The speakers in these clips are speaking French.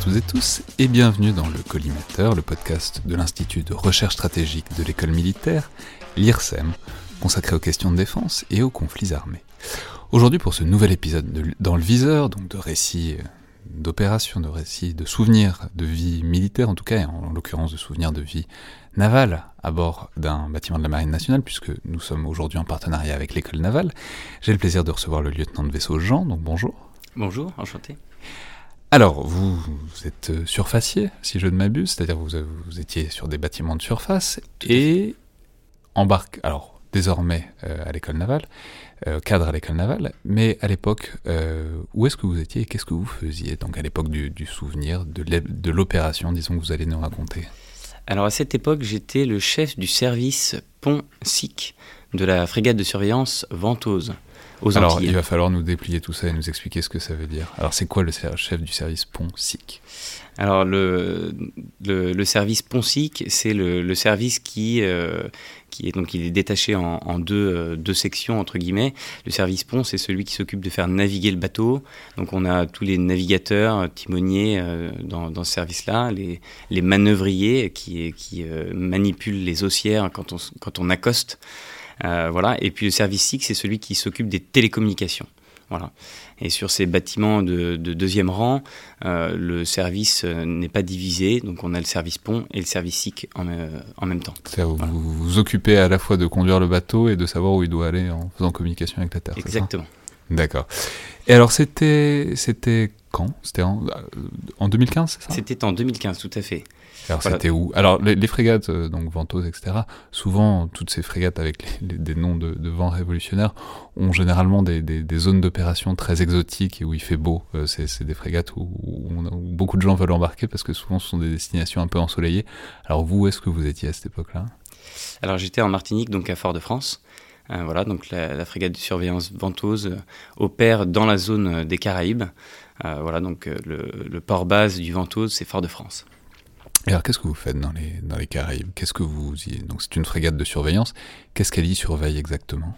à toutes et tous et bienvenue dans le Collimateur, le podcast de l'Institut de recherche stratégique de l'école militaire, l'IRSEM, consacré aux questions de défense et aux conflits armés. Aujourd'hui pour ce nouvel épisode de, dans le viseur, donc de récits euh, d'opérations, de récits de souvenirs de vie militaire en tout cas, et en l'occurrence de souvenirs de vie navale à bord d'un bâtiment de la Marine nationale, puisque nous sommes aujourd'hui en partenariat avec l'école navale. J'ai le plaisir de recevoir le lieutenant de vaisseau Jean, donc bonjour. Bonjour, enchanté. Alors, vous, êtes euh, surfacier, si je ne m'abuse, c'est-à-dire vous, vous étiez sur des bâtiments de surface et embarque, alors désormais euh, à l'école navale, euh, cadre à l'école navale, mais à l'époque, où est-ce que vous étiez et qu'est-ce que vous faisiez? Donc à l'époque du, du, souvenir, de l'opération, disons, que vous allez nous raconter. Alors à cette époque, j'étais le chef du service pont-SIC de la frégate de surveillance Ventose. Alors, il va falloir nous déplier tout ça et nous expliquer ce que ça veut dire. Alors, c'est quoi le chef du service pont-SIC Alors, le, le, service pont-SIC, c'est le, service qui, euh, qui est donc il est détaché en, deux, euh, deux, sections entre guillemets. Le service pont, c'est celui qui s'occupe de faire naviguer le bateau. Donc, on a tous les navigateurs, timoniers euh, dans, dans, ce service-là, les, les manœuvriers qui, qui manipulent les haussières quand on, quand on accoste. Euh, voilà. Et puis le service SIC, c'est celui qui s'occupe des télécommunications. Voilà. Et sur ces bâtiments de, deuxième rang, euh, le service euh, n'est pas divisé, donc on a le service pont et le service SIC en, même temps. Vous, vous occupez à la fois de conduire le bateau et de savoir où il doit aller en faisant communication avec la Terre. Exactement. D'accord. Et alors c'était c'était quand? C'était en, en 2015, c'est ça? C'était en 2015, tout à fait. Alors c'était où? Alors les, frégates, euh, donc Ventose, etc. Souvent, toutes ces frégates avec des noms de, vents révolutionnaires ont généralement des, zones d'opération très exotiques et où il fait beau. Euh, c'est des frégates où, beaucoup de gens veulent embarquer parce que souvent ce sont des destinations un peu ensoleillées. Alors vous, où est-ce que vous étiez à cette époque-là? Alors j'étais en Martinique, donc à Fort-de-France. Euh, voilà, donc la, frégate de surveillance Ventose opère dans la zone des Caraïbes. voilà, donc le, le port base du Ventose, c'est Fort-de-France. Alors, qu'est-ce que vous faites dans les, dans les Caraïbes? Qu'est-ce que vous. Donc, c'est une frégate de surveillance. Qu'est-ce qu'elle y surveille exactement?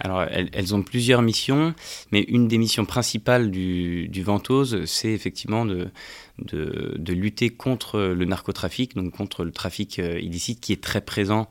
Alors, elles, ont plusieurs missions, mais une des missions principales du, du Ventose, c'est effectivement de, de, de, lutter contre le narcotrafic, donc contre le trafic euh, illicite qui est très présent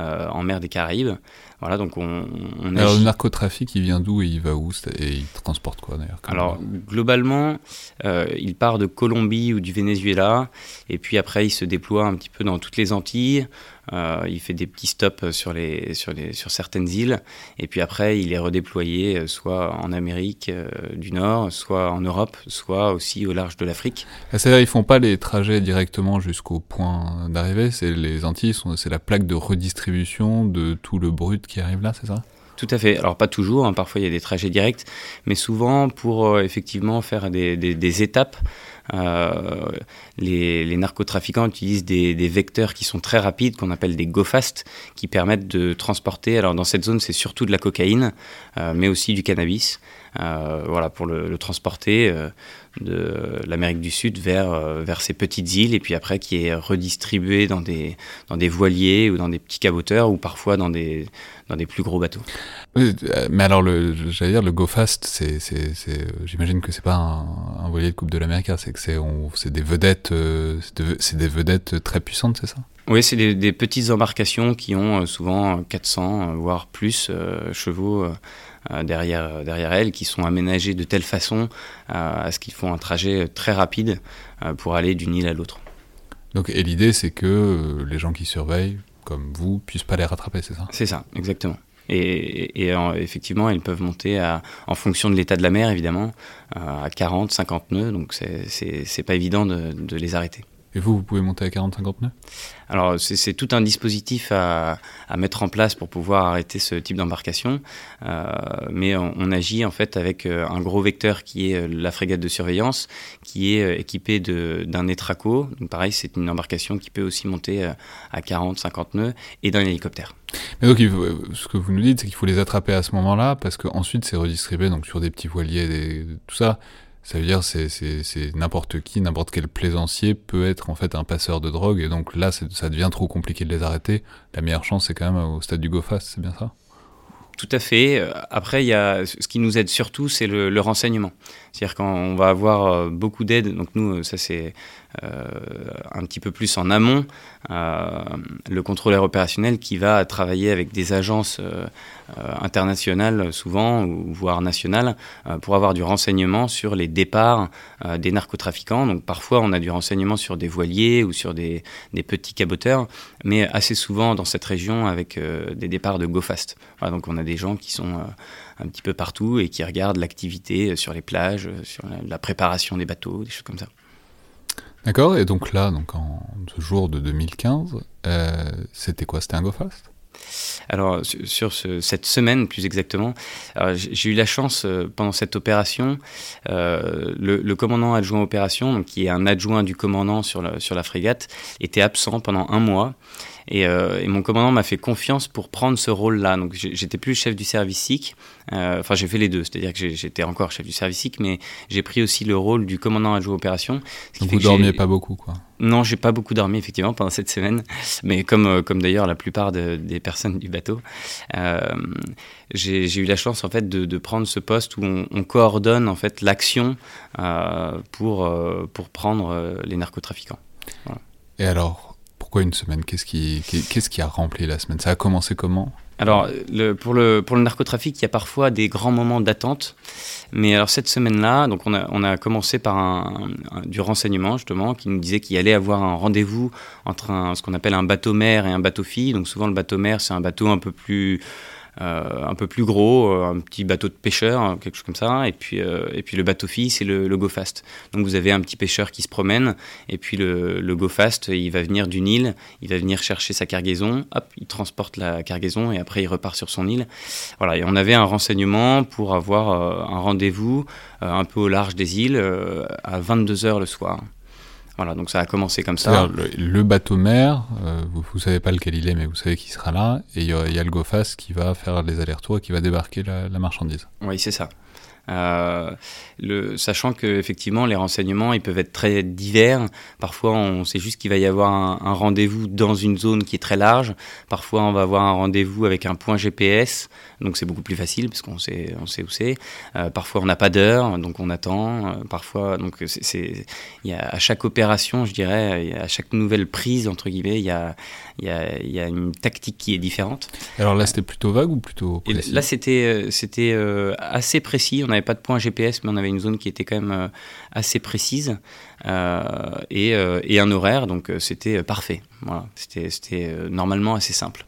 euh, en mer des Caraïbes. Voilà, donc on, on Alors le narcotrafic, il vient d'où et il va où? Et il transporte quoi d'ailleurs Alors globalement, euh, il part de Colombie ou du Venezuela, et puis après il se déploie un petit peu dans toutes les Antilles. Euh, il fait des petits stops sur, les, sur, les, sur certaines îles, et puis après il est redéployé euh, soit en Amérique euh, du Nord, soit en Europe, soit aussi au large de l'Afrique. C'est-à-dire ils font pas les trajets directement jusqu'au point d'arrivée, c'est les Antilles, c'est la plaque de redistribution de tout le brut qui arrive là, c'est ça? Tout à fait. Alors pas toujours, hein. parfois il y a des trajets directs, mais souvent pour effectivement faire des, des, des étapes euh, les, narcotrafiquants utilisent des, vecteurs qui sont très rapides, qu'on appelle des go-fast, qui permettent de transporter, alors dans cette zone c'est surtout de la cocaïne, euh, mais aussi du cannabis. Voilà, pour le, transporter de l'Amérique du Sud vers, vers ces petites îles et puis après qui est redistribué dans des, dans des voiliers ou dans des petits caboteurs ou parfois dans des, dans des plus gros bateaux. mais alors, j'allais dire, le Go Fast, j'imagine que c'est pas un, voilier de Coupe de l'Amérique, c'est que c'est, des vedettes, c'est des vedettes très puissantes, c'est ça? Oui, c'est des, petites embarcations qui ont euh, souvent 400, euh, voire plus euh, chevaux derrière, derrière elles, qui sont aménagées de telle façon à ce qu'ils font un trajet très rapide pour aller d'une île à l'autre. Donc, et l'idée, c'est que les gens qui surveillent, comme vous, puissent pas les rattraper, c'est ça? C'est ça, exactement. Et, effectivement, elles peuvent monter à, en fonction de l'état de la mer, évidemment, à 40, 50 nœuds, donc c'est pas évident de, de les arrêter. Et vous, vous pouvez monter à 40-50 nœuds? Alors, c'est tout un dispositif à, à, mettre en place pour pouvoir arrêter ce type d'embarcation. Euh, mais on, agit en fait avec euh, un gros vecteur qui est euh, la frégate de surveillance, qui est équipée d'un étraco. Donc, pareil, c'est une embarcation qui peut aussi monter à 40-50 nœuds et d'un hélicoptère. Mais donc, ce que vous nous dites, c'est qu'il faut les attraper à ce moment-là, parce qu'ensuite, c'est redistribué donc, sur des petits voiliers, et tout ça. Ça veut dire c'est c'est n'importe qui, n'importe quel plaisancier peut être en fait un passeur de drogue et donc là ça devient trop compliqué de les arrêter. La meilleure chance c'est quand même au stade du go fast, c'est bien ça? Tout à fait. Après, il y a, ce qui nous aide surtout, c'est le, le, renseignement. C'est-à-dire quand on va avoir euh, beaucoup d'aide, donc nous, ça c'est euh, un petit peu plus en amont, euh, le contrôleur opérationnel qui va travailler avec des agences euh, internationales souvent, ou voire nationales, pour avoir du renseignement sur les départs des narcotrafiquants. Donc parfois on a du renseignement sur des voiliers ou sur des, petits caboteurs, mais assez souvent dans cette région avec des départs de go fast. donc on a des gens qui sont un petit peu partout et qui regardent l'activité sur les plages, sur la préparation des bateaux, des choses comme ça. D'accord, et donc là, donc en ce jour de 2015, euh, c'était quoi? C'était un go fast? Alors sur cette semaine plus exactement, j'ai eu la chance euh, pendant cette opération, euh, le, commandant adjoint opération, donc, qui est un adjoint du commandant sur la, sur la frégate, était absent pendant un mois. Euh, et, mon commandant m'a fait confiance pour prendre ce rôle-là. Donc j'étais plus chef du service SIC. Euh, enfin, j'ai fait les deux, c'est-à-dire que j'étais encore chef du service SIC, mais j'ai pris aussi le rôle du commandant adjoint opération. Donc vous dormiez pas beaucoup, quoi. Non, j'ai pas beaucoup dormi effectivement pendant cette semaine, mais comme euh, comme d'ailleurs la plupart des personnes du bateau, j'ai eu la chance en fait de, prendre ce poste où on, coordonne en fait l'action pour pour prendre les narcotrafiquants. Et alors, pourquoi une semaine Qu'est-ce qui, qu'est-ce qui a rempli la semaine? Ça a commencé comment? Alors, le, pour, le, pour le narcotrafic, il y a parfois des grands moments d'attente. Mais alors, cette semaine-là, donc on a, on a commencé par un, du renseignement, justement, qui nous disait qu'il allait avoir un rendez-vous entre un, ce qu'on appelle un bateau-mère et un bateau-fille. Donc, souvent, le bateau-mère, c'est un bateau un peu plus un peu plus gros, euh, un petit bateau de pêcheur, hein, quelque chose comme ça. Et puis, euh, et puis le bateau fille, c'est le, le, Go Fast. Donc vous avez un petit pêcheur qui se promène, et puis le, le Go Fast, il va venir d'une île, il va venir chercher sa cargaison, hop, il transporte la cargaison, et après il repart sur son île. Voilà, et on avait un renseignement pour avoir un rendez-vous un peu au large des îles à 22h le soir. Voilà, donc ça a commencé comme ça. Le, bateau mère, euh, vous, ne savez pas lequel il est, mais vous savez qui sera là, et il y, a le GoFast qui va faire les allers-retours et qui va débarquer la, la marchandise. Oui, c'est ça. Euh, le, sachant que effectivement les renseignements ils peuvent être très divers. Parfois on sait juste qu'il va y avoir un, rendez-vous dans une zone qui est très large. Parfois on va avoir un rendez-vous avec un point GPS, donc c'est beaucoup plus facile parce qu'on sait on sait où c'est. Euh, parfois on n'a pas d'heure, donc on attend. Euh, parfois donc c'est il à chaque opération je dirais à chaque nouvelle prise entre guillemets il y a il y a, y a une tactique qui est différente. Alors là c'était plutôt vague ou plutôt précis Là c'était c'était assez précis. On n'avait pas de point GPS, mais on avait une zone qui était quand même euh, assez précise euh, et, euh, et, un horaire, donc c'était parfait. Voilà, c'était normalement assez simple.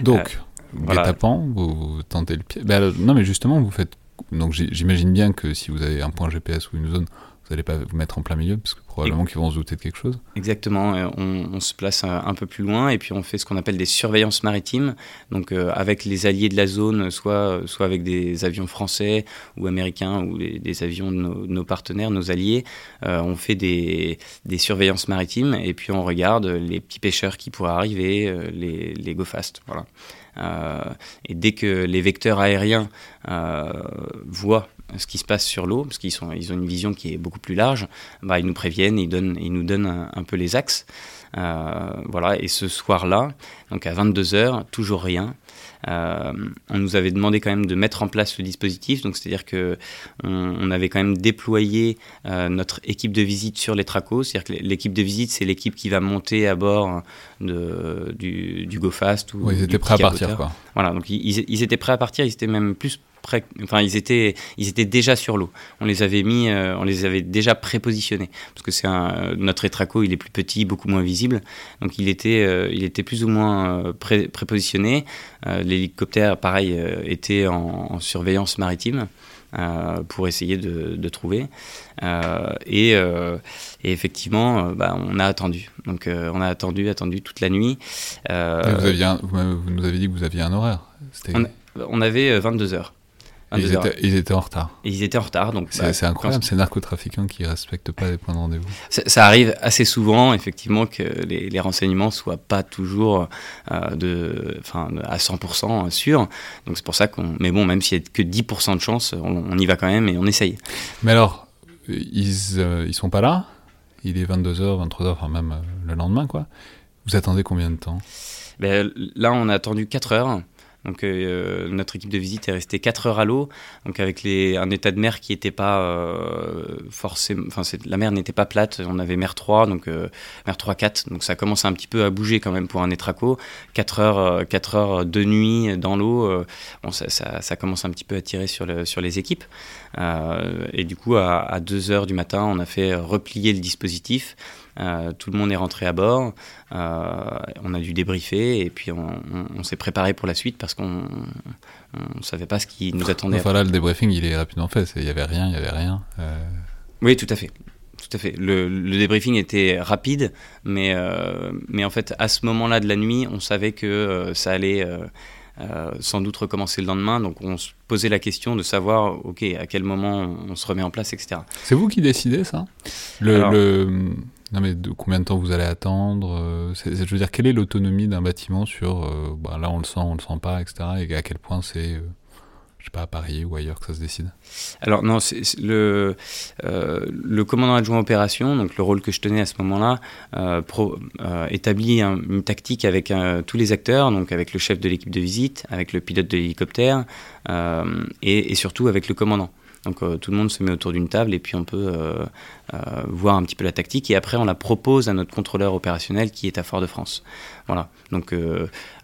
Donc, guet-apens, vous, tentez le pied. Ben, non, mais justement, vous faites. Donc j'imagine bien que si vous avez un point GPS ou une zone, n'allez pas vous mettre en plein milieu, parce que probablement qu'ils vont se douter de quelque chose. Exactement, euh, on, se place un, peu plus loin et puis on fait ce qu'on appelle des surveillances maritimes, donc euh, avec les alliés de la zone, soit, soit avec des avions français ou américains ou des avions de nos, partenaires, nos alliés, euh, on fait des, des, surveillances maritimes et puis on regarde les petits pêcheurs qui pourraient arriver, les, les go fast, voilà. et dès que les vecteurs aériens voient ce qui se passe sur l'eau, parce qu'ils ils ont une vision qui est beaucoup plus large, bah, ils nous préviennent, ils, donnent, ils nous donnent un, peu les axes. voilà, et ce soir-là, donc à 22h, toujours rien. Euh, on nous avait demandé quand même de mettre en place le dispositif, donc c'est-à-dire que on, avait quand même déployé euh, notre équipe de visite sur les tracos, c'est-à-dire que l'équipe de visite c'est l'équipe qui va monter à bord de, du, du GoFast ou ils étaient prêts à partir quoi. Voilà, donc ils, ils, étaient prêts à partir, ils étaient même plus enfin ils étaient, ils étaient déjà sur l'eau. On les avait mis, euh, on les avait déjà prépositionnés parce que c'est un, notre étraco, il est plus petit, beaucoup moins visible, donc il était, euh, il était plus ou moins euh, pré, prépositionné. L'hélicoptère, pareil, était en, surveillance maritime. pour essayer de, trouver. et, et, effectivement, bah, on a attendu. Donc on a attendu, attendu toute la nuit. vous, aviez vous, nous avez dit que vous aviez un horaire. On, on, avait 22 heures. Ils étaient, ils étaient, en retard. ils étaient en retard. donc C'est bah, incroyable, ces narcotrafiquants qui ne respectent pas les points de rendez-vous. Ça, arrive assez souvent, effectivement, que les, les renseignements ne soient pas toujours euh, de, à 100% sûrs. Donc c'est pour ça qu'on. Mais bon, même s'il n'y a que 10% de chance, on, y va quand même et on essaye. Mais alors, ils ne euh, sont pas là Il est 22h, 23h, enfin même euh, le lendemain, quoi. Vous attendez combien de temps? Ben, Là, on a attendu 4 heures. Donc euh, notre équipe de visite est restée 4 heures à l'eau, donc avec les, un état de mer qui n'était pas euh, forcément, enfin la mer n'était pas plate, on avait mer 3, donc euh, mer 3 4, donc ça commence un petit peu à bouger quand même pour un étraco. 4 heures, 4 heures de nuit dans l'eau, bon, ça, ça, ça, commence un petit peu à tirer sur, le, sur les équipes. et du coup à, à 2 heures du matin, on a fait replier le dispositif. Euh, tout le monde est rentré à bord. Euh, on a dû débriefer et puis on, s'est préparé pour la suite parce qu'on ne savait pas ce qui nous attendait. Enfin là, le débriefing, il est rapidement fait. Il n'y avait rien, il n'y avait rien. Euh. Oui, tout à fait. Tout à fait. Le, débriefing était rapide, mais, mais en fait, à ce moment-là de la nuit, on savait que ça allait sans doute recommencer le lendemain. Donc on se posait la question de savoir, ok, à quel moment on se remet en place, etc. C'est vous qui décidez ça? Le, non, mais combien de temps vous allez attendre euh, Je veux dire, quelle est l'autonomie d'un bâtiment sur euh, bah, là on le sent, on le sent pas, etc. Et à quel point c'est, euh, je sais pas, à Paris ou ailleurs que ça se décide? Alors, non, c'est, le, commandant adjoint opération, donc le rôle que je tenais à ce moment-là, établit une tactique avec tous les acteurs, donc avec le chef de l'équipe de visite, avec le pilote de l'hélicoptère et surtout avec le commandant. Donc euh, tout le monde se met autour d'une table et puis on peut euh, euh, voir un petit peu la tactique et après on la propose à notre contrôleur opérationnel qui est à Fort-de-France. Voilà. Donc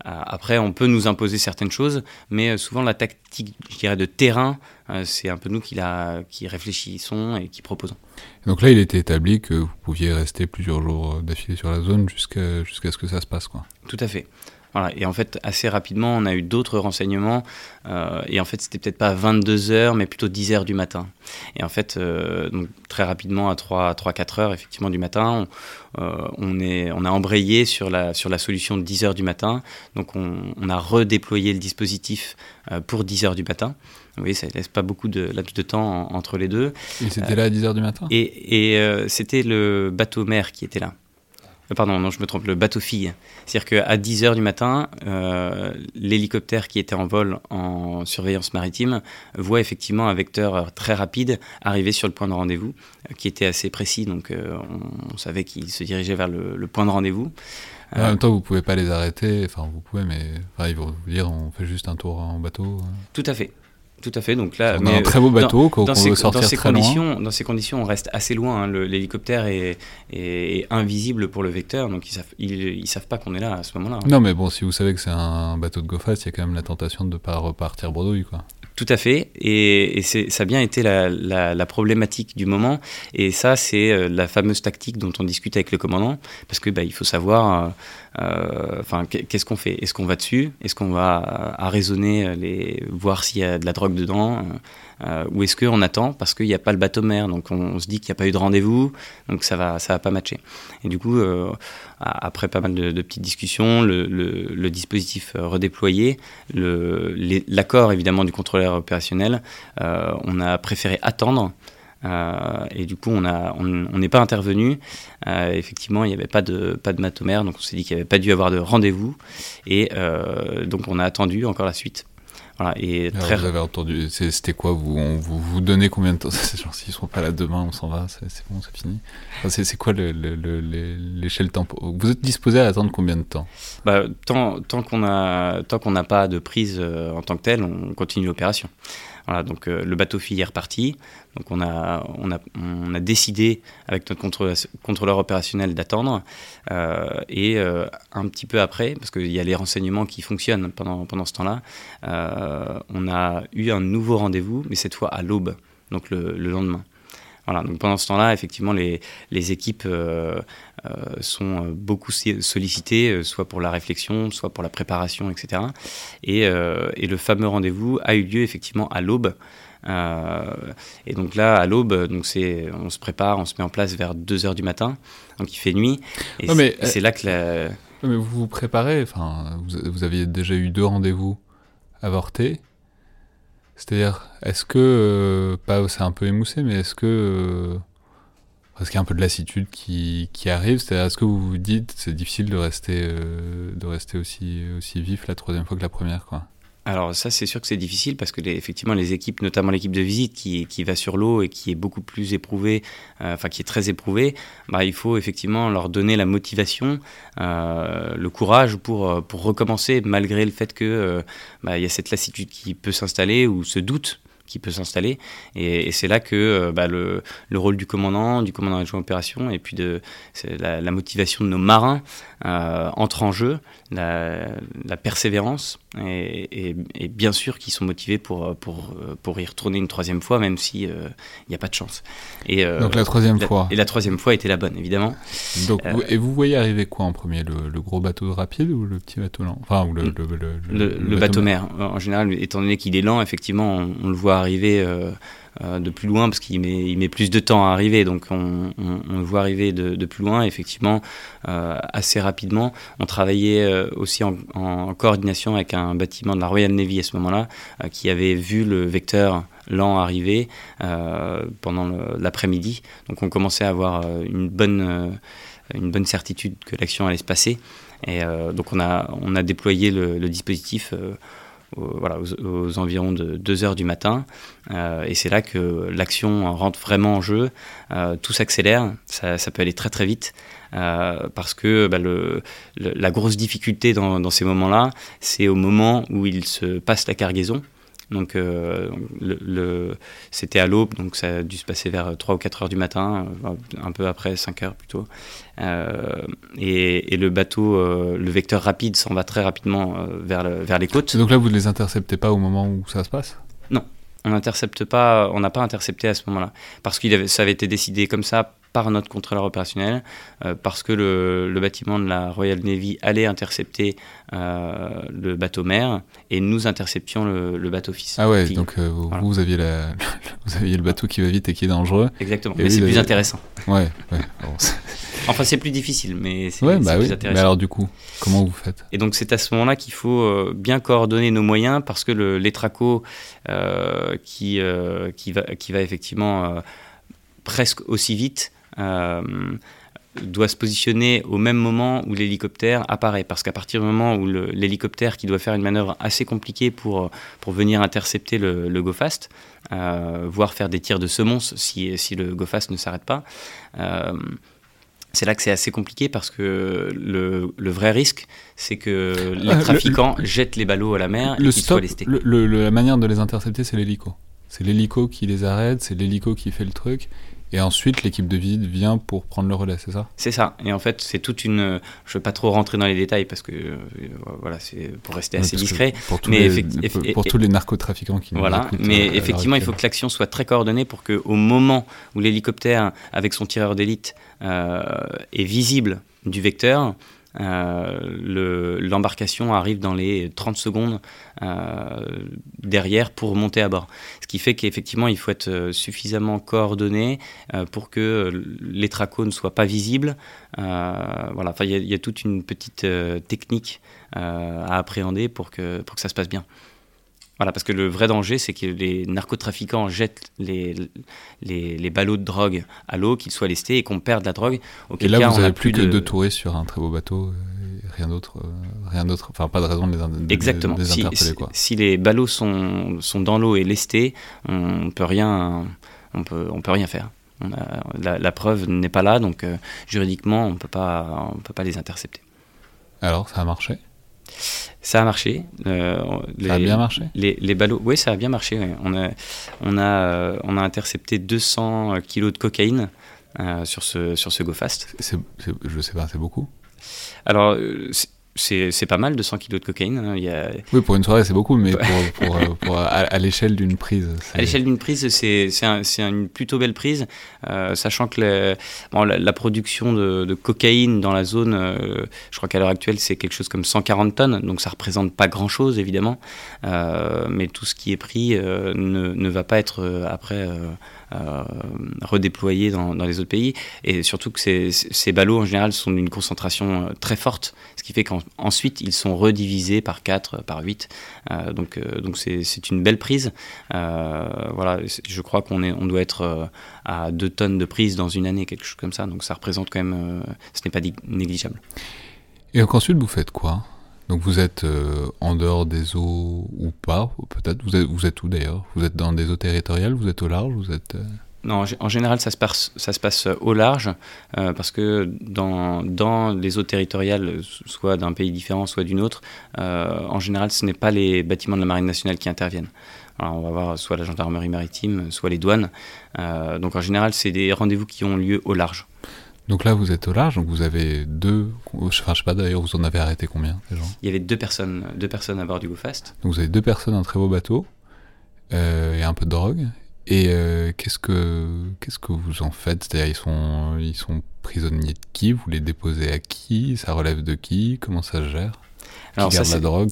après on peut nous imposer certaines choses, mais souvent la tactique, je dirais, de terrain, c'est un peu nous qui, la, qui réfléchissons et qui proposons. Donc là, il était établi que vous pouviez rester plusieurs jours d'affilée sur la zone jusqu'à jusqu'à ce que ça se passe, quoi. Tout à fait. Et en fait, assez rapidement, on a eu d'autres renseignements. Euh, et en fait, c'était peut-être pas 22 heures, mais plutôt 10 heures du matin. Et en fait, euh, donc, très rapidement, à 3-4 heures effectivement du matin, on, euh, on, est, on a embrayé sur la, sur la solution de 10 heures du matin. Donc, on, on a redéployé le dispositif pour 10 heures du matin. Oui, ça ne laisse pas beaucoup de laps de temps entre les deux. Et c'était là à 10 heures du matin? Et, et c'était le bateau mère qui était là. Euh, pardon, non, je me trompe, le bateau-fille. C'est-à-dire qu'à 10h du matin, euh, l'hélicoptère qui était en vol en surveillance maritime voit effectivement un vecteur très rapide arriver sur le point de rendez-vous, euh, qui était assez précis, donc on, savait qu'il se dirigeait vers le, point de rendez-vous. En même temps, vous pouvez pas les arrêter, enfin vous pouvez, mais ils vont vous dire on fait juste un tour en bateau. Tout à fait. Tout à fait. Donc là, mais un très beau bateau qu'on veut sortir dans ces très conditions, loin. Dans ces conditions, on reste assez loin. Hein. L'hélicoptère est, est, invisible pour le vecteur, donc ils savent, ils, savent pas qu'on est là à ce moment-là. Hein. Non, mais bon, si vous savez que c'est un bateau de GoFast, il y a quand même la tentation de ne pas repartir bredouille, quoi. Tout à fait, et, et ça a bien été la, la, la, problématique du moment, et ça c'est euh, la fameuse tactique dont on discute avec le commandant, parce que bah, il faut savoir, euh, euh, enfin, qu'est-ce qu'on fait? Est-ce qu'on va dessus? Est-ce qu'on va arraisonner les, voir s'il y a de la drogue dedans euh, ou est-ce qu'on attend parce qu'il n'y a pas le bateau mer? Donc on, se dit qu'il n'y a pas eu de rendez-vous, donc ça va, ça va pas matcher. Et du coup, euh, après pas mal de, petites discussions, le, dispositif redéployé, l'accord évidemment du contrôleur opérationnel, euh, on a préféré attendre. Euh, et du coup, on n'est on, pas intervenu. Euh, effectivement, il n'y avait pas de, pas de mer, donc on s'est dit qu'il n'y avait pas dû avoir de rendez-vous. Et euh, donc, on a attendu encore la suite. Voilà, et très... Vous avez entendu, c'était quoi? Vous, vous vous donnez combien de temps? Genre, s'ils sont pas là demain, on s'en va, c'est bon, c'est fini. c'est quoi l'échelle le, tempo? Vous êtes disposé à attendre combien de temps? Bah, Tant, tant qu'on n'a pas de prise en tant que telle, on continue l'opération. Donc euh, le bateau fille est reparti. Donc on a, on a, on a décidé avec notre contrôleur, opérationnel d'attendre. Euh, et euh, un petit peu après, parce qu'il y a les renseignements qui fonctionnent pendant, pendant ce temps-là, on a eu un nouveau rendez-vous, mais cette fois à l'aube, donc le, le lendemain. Voilà, donc pendant ce temps-là, effectivement, les, les équipes sont beaucoup sollicitées, euh, soit pour la réflexion, soit pour la préparation, etc. Et, et le fameux rendez-vous a eu lieu effectivement à l'aube. et donc là, à l'aube, donc c'est, on se prépare, on se met en place vers 2 heures du matin, donc il fait nuit. Et c'est, là que la... Mais vous vous préparez, enfin, vous, vous aviez déjà eu deux rendez-vous avortés. C'est-à-dire, est-ce que, euh, pas, c'est un peu émoussé, mais est-ce que, est-ce qu'il y a un peu de lassitude qui, qui arrive. C'est-à-dire, est-ce que vous vous dites, c'est difficile de rester, euh, de rester aussi, aussi vif la troisième fois que la première, quoi? Alors ça, c'est sûr que c'est difficile parce que effectivement les équipes, notamment l'équipe de visite qui, qui va sur l'eau et qui est beaucoup plus éprouvée, euh, enfin qui est très éprouvée, bah, il faut effectivement leur donner la motivation, euh, le courage pour, pour recommencer malgré le fait que bah, y a cette lassitude qui peut s'installer ou ce doute qui peut s'installer. Et, c'est là que euh, bah, le, le, rôle du commandant, du commandant adjoint opération, et puis de la, la, motivation de nos marins euh, entre en jeu, la, la persévérance, et, et, bien sûr qu'ils sont motivés pour, pour, pour y retourner une troisième fois, même s'il si, euh, n'y a pas de chance. Et, euh, Donc la troisième fois. Et la troisième fois était la bonne, évidemment. Donc, et vous voyez arriver quoi en premier le, le, gros bateau rapide ou le petit bateau lent? Enfin, ou le, le, le bateau, mer. En général, étant donné qu'il est lent, effectivement, on, on le voit arriver euh, euh, de plus loin parce qu'il met, plus de temps à arriver. Donc on, le voit arriver de, plus loin, effectivement, euh, assez rapidement. On travaillait aussi en, coordination avec un bâtiment de la Royal Navy à ce moment-là, qui avait vu le vecteur lent arriver pendant l'après-midi. Donc on commençait à avoir une bonne, une bonne certitude que l'action allait se passer. Et donc on a, on a déployé le dispositif voilà, aux, environs de 2 heures du matin. Euh, et c'est là que l'action rentre vraiment en jeu. Euh, tout s'accélère, ça, peut aller très très vite. Euh, parce que bah, la grosse difficulté dans, dans ces moments-là, c'est au moment où il se passe la cargaison. Donc euh, le, c'était à l'aube, donc ça a dû se passer vers 3 ou 4 heures du matin, euh, un peu après 5 heures plutôt. Euh, et, le bateau, le vecteur rapide s'en va très rapidement vers, vers les côtes. donc là, vous ne les interceptez pas au moment où ça se passe? Non, on n'intercepte pas, on n'a pas intercepté à ce moment-là, parce que ça avait été décidé comme ça par notre contrôleur opérationnel, euh, parce que le, bâtiment de la Royal Navy allait intercepter euh, le bateau mère et nous interceptions le, bateau fils. Ah ouais, donc euh, vous, aviez la, vous aviez le bateau qui va vite et qui est dangereux. Exactement, mais c'est plus intéressant. Ouais, ouais. enfin, c'est plus difficile, mais c'est ouais, bah plus intéressant. Mais alors, du coup, comment vous faites? Et donc, c'est à ce moment-là qu'il faut bien coordonner nos moyens parce que l'étraco qui, qui, va, qui va effectivement presque aussi vite doit se positionner au même moment où l'hélicoptère apparaît. Parce qu'à partir du moment où l'hélicoptère qui doit faire une manœuvre assez compliquée pour, pour venir intercepter le, le GoFast, euh, voire faire des tirs de semonce si, si le GoFast ne s'arrête pas, euh, c'est là que c'est assez compliqué parce que le, le vrai risque, c'est que les trafiquants jettent les ballots à la mer et qu'ils soient lestés. la manière de les intercepter, c'est l'hélico. C'est l'hélico qui les arrête, c'est l'hélico qui fait le truc. Et ensuite, l'équipe de visite vient pour prendre le relais, c'est ça? C'est ça. Et en fait, c'est toute une. Je ne veux pas trop rentrer dans les détails parce que euh, voilà, c'est pour rester assez discret. Pour tous, mais les, pour, tous les narcotrafiquants qui. Voilà. Mais effectivement, il faut que l'action soit très coordonnée pour que, au moment où l'hélicoptère, avec son tireur d'élite, euh, est visible du vecteur, euh, l'embarcation arrive dans les 30 secondes euh, derrière pour monter à bord. Ce qui fait qu'effectivement, il faut être euh, suffisamment coordonné pour que les tracos ne soient pas visibles. voilà, il y, a toute une petite technique à appréhender pour que, pour que ça se passe bien. Voilà, parce que le vrai danger, c'est que les narcotrafiquants jettent les, les, les ballots de drogue à l'eau, qu'ils soient lestés et qu'on perde la drogue. et là, vous n'avez plus, que de... deux touristes sur un très beau bateau. rien d'autre, rien d'autre, enfin pas de raison de les, Exactement. si, interpeller. Quoi. Si, les ballots sont, sont dans l'eau et lestés, on peut rien, on peut, on peut rien faire. On a, la, preuve n'est pas là, donc juridiquement, on peut pas, on peut pas les intercepter. Alors, ça a marché? Ça a marché. Euh, ça a bien marché les, les, ballots, oui, ça a bien marché. On, a, on, a, euh, on a intercepté 200 kilos de cocaïne euh, sur ce, sur ce GoFast. je sais pas, c'est beaucoup? Alors, c'est pas mal, 200 kilos de cocaïne. Hein. Il y a... Oui, pour une soirée, c'est beaucoup, mais pour, pour, à, l'échelle d'une prise. À l'échelle d'une prise, c'est un, une plutôt belle prise, euh, sachant que bon, la, production de, de, cocaïne dans la zone, euh, je crois qu'à l'heure actuelle, c'est quelque chose comme 140 tonnes, donc ça représente pas grand-chose, évidemment, euh, mais tout ce qui est pris ne, ne, va pas être après euh, redéployés dans, les autres pays. Et surtout que ces, ballots, en général, sont d'une concentration euh, très forte, ce qui fait qu'ensuite, ils sont redivisés par 4, par 8. Euh, donc, donc c'est une belle prise. voilà, je crois qu'on on doit être à 2 tonnes de prise dans une année, quelque chose comme ça. Donc ça représente quand même, ce n'est pas négligeable. Et donc ensuite, vous faites quoi? Donc vous êtes euh, en dehors des eaux ou pas, peut-être vous êtes, vous êtes où d'ailleurs? Vous êtes dans des eaux territoriales Vous êtes au large Vous êtes euh Non, en général ça se passe, ça se passe au large euh, parce que dans, dans les eaux territoriales, soit d'un pays différent, soit d'une autre, en général ce n'est pas les bâtiments de la Marine nationale qui interviennent. On va voir soit la gendarmerie maritime, soit les douanes. donc en général c'est des rendez-vous qui ont lieu au large. Donc là, vous êtes au large, donc vous avez deux. Enfin, je sais pas d'ailleurs, vous en avez arrêté combien gens? Il y avait deux personnes, deux personnes à bord du GoFast. Donc vous avez deux personnes, un très beau bateau euh, et un peu de drogue. Et euh, qu'est-ce que qu'est-ce que vous en faites? C'est-à-dire ils sont ils sont prisonniers de qui? Vous les déposez à qui? Ça relève de qui? Comment ça se gère? Alors ça, la drogue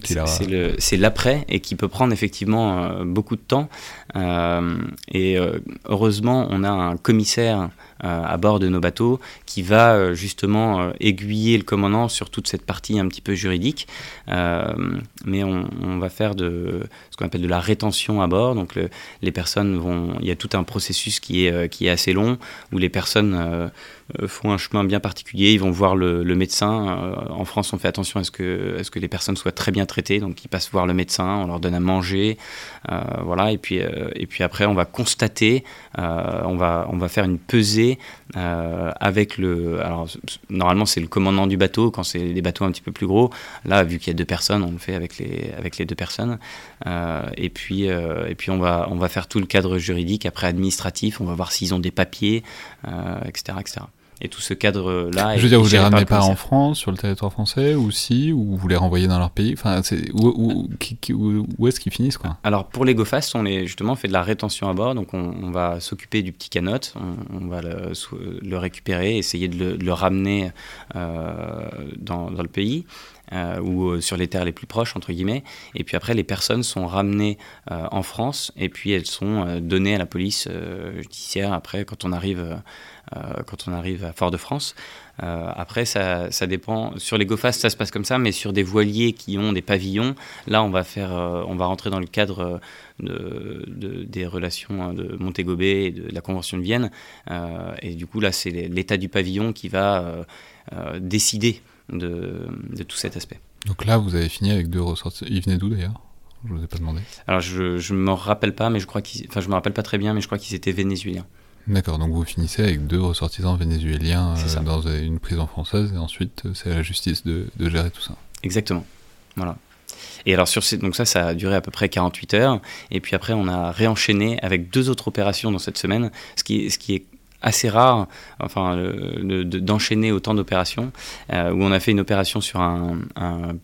C'est l'après et qui peut prendre effectivement euh, beaucoup de temps. Euh, et euh, heureusement, on a un commissaire à bord de nos bateaux qui va justement aiguiller le commandant sur toute cette partie un petit peu juridique. mais on, va faire de ce qu'on appelle de la rétention à bord. Donc les personnes vont, il y a tout un processus qui est qui est assez long où les personnes font un chemin bien particulier. Ils vont voir le, médecin. en France, on fait attention à ce que, à ce que les personnes soient très bien traitées. Donc, ils passent voir le médecin, on leur donne à manger. voilà. Et puis, euh, et puis après, on va constater, euh, on, va, on va faire une pesée euh, avec le. Alors, normalement, c'est le commandant du bateau quand c'est des bateaux un petit peu plus gros. Là, vu qu'il y a deux personnes, on le fait avec les, avec les deux personnes. et puis, et puis on, va, on va faire tout le cadre juridique, après administratif, on va voir s'ils ont des papiers, etc., etc. Et tout ce cadre-là. Je veux dire, vous les ramenez pas en France, sur le territoire français, ou si, ou vous les renvoyez dans leur pays? Enfin, où, où, où, est-ce qu'ils finissent quoi? Alors, pour les GoFast, on est justement fait de la rétention à bord, donc on, va s'occuper du petit canot, on, va le, le, récupérer, essayer de le, le ramener euh, dans, dans, le pays. Euh, ou euh, sur les terres les plus proches, entre guillemets. Et puis après, les personnes sont ramenées euh, en France et puis elles sont données à la police judiciaire après quand on arrive, quand on arrive à Fort-de-France. après, ça, ça, dépend. Sur les GoFast, ça se passe comme ça, mais sur des voiliers qui ont des pavillons, là, on va faire, on va rentrer dans le cadre de, des relations de Montego Bay et de la Convention de Vienne. et du coup, là, c'est l'état du pavillon qui va décider de, de, tout cet aspect. Donc là, vous avez fini avec deux ressortissants. Ils venaient d'où d'ailleurs? Je ne vous ai pas demandé. Alors je ne rappelle pas, mais je crois qu'ils, enfin je me rappelle pas très bien, mais je crois qu'ils étaient vénézuéliens. D'accord, donc vous finissez avec deux ressortissants vénézuéliens euh, dans une prison française, et ensuite euh, c'est à la justice de, de, gérer tout ça. Exactement, voilà. Et alors sur ces, donc ça, ça a duré à peu près 48 heures, et puis après on a réenchaîné avec deux autres opérations dans cette semaine, ce qui, ce qui est assez rare enfin, d'enchaîner autant d'opérations, euh, où on a fait une opération sur un,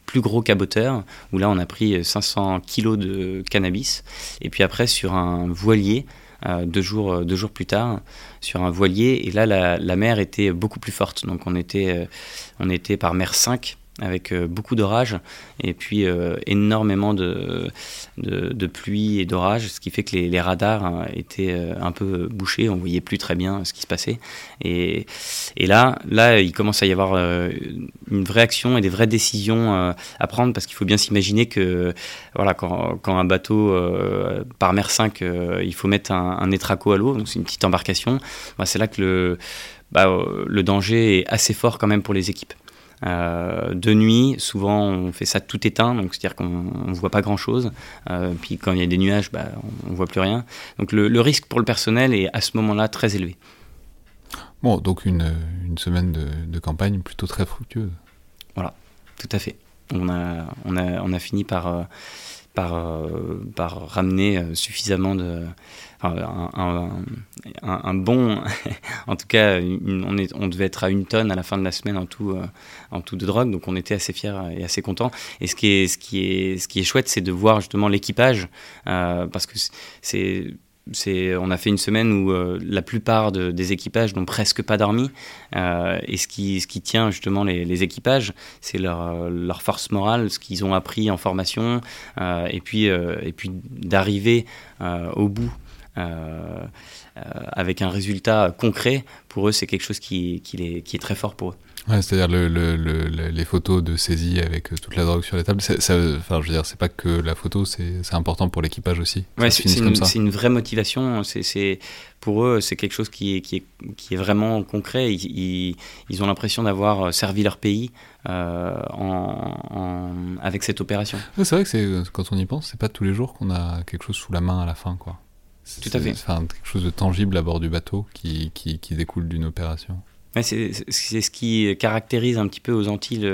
plus gros caboteur, où là on a pris 500 kilos de cannabis, et puis après sur un voilier, deux, jours, deux jours plus tard, sur un voilier, et là la, la mer était beaucoup plus forte, donc on était, euh, on était par mer 5, avec euh, beaucoup d'orages et puis euh, énormément de, de, pluie et d'orages, ce qui fait que les, radars hein, étaient euh, un peu bouchés, on voyait plus très bien ce qui se passait. Et, là, là, il commence à y avoir une vraie action et des vraies décisions à prendre parce qu'il faut bien s'imaginer que voilà, quand, un bateau par mer 5, il faut mettre un, un étraco à l'eau, donc c'est une petite embarcation, bah, c'est là que bah, le danger est assez fort quand même pour les équipes. De nuit, souvent on fait ça tout éteint, donc c'est-à-dire qu'on ne voit pas grand-chose. puis quand il y a des nuages, bah, on ne voit plus rien. Donc le, risque pour le personnel est à ce moment-là très élevé. Bon, donc une, semaine de, de, campagne plutôt très fructueuse. Voilà, tout à fait. On a, on a, on a fini par par, euh, par ramener euh, suffisamment de. un, bon. en tout cas, on, est, on devait être à une tonne à la fin de la semaine en tout, euh, en tout de drogue, donc on était assez fiers et assez contents. Et ce qui est, ce qui est, ce qui est chouette, c'est de voir justement l'équipage, parce que c'est on a fait une semaine où euh, la plupart des équipages n'ont presque pas dormi. Euh, et ce qui, ce qui tient justement les, équipages, c'est leur, leur, force morale, ce qu'ils ont appris en formation, euh, et puis, et puis d'arriver au bout. avec un résultat concret, pour eux, c'est quelque chose qui, qui, qui est très fort pour eux. Ouais, c'est-à-dire le, le, les photos de saisie avec euh, toute la drogue sur les tables. Ça, enfin, je veux dire, c'est pas que la photo, c'est important pour l'équipage aussi. Ouais, c'est une, une, vraie motivation. C'est pour eux, c'est quelque chose qui est, qui est, qui est vraiment concret. Ils, ils, ont l'impression d'avoir euh, servi leur pays euh, en, avec cette opération. c'est vrai que quand on y pense, c'est pas tous les jours qu'on a quelque chose sous la main à la fin, quoi. Tout à fait. Enfin, quelque chose de tangible à bord du bateau qui, qui, qui découle d'une opération c'est ce qui caractérise un petit peu aux Antilles,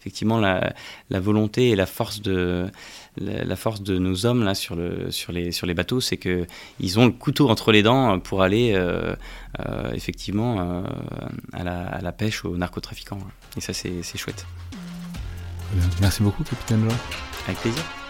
effectivement, la, volonté et la force de, la, force de nos hommes là, sur, le, sur, les, sur les bateaux, c'est qu'ils ont le couteau entre les dents pour aller euh, euh, effectivement euh, à, la, à, la, pêche aux narcotrafiquants. Et ça, c'est chouette. Merci beaucoup, capitaine Jean. Avec plaisir.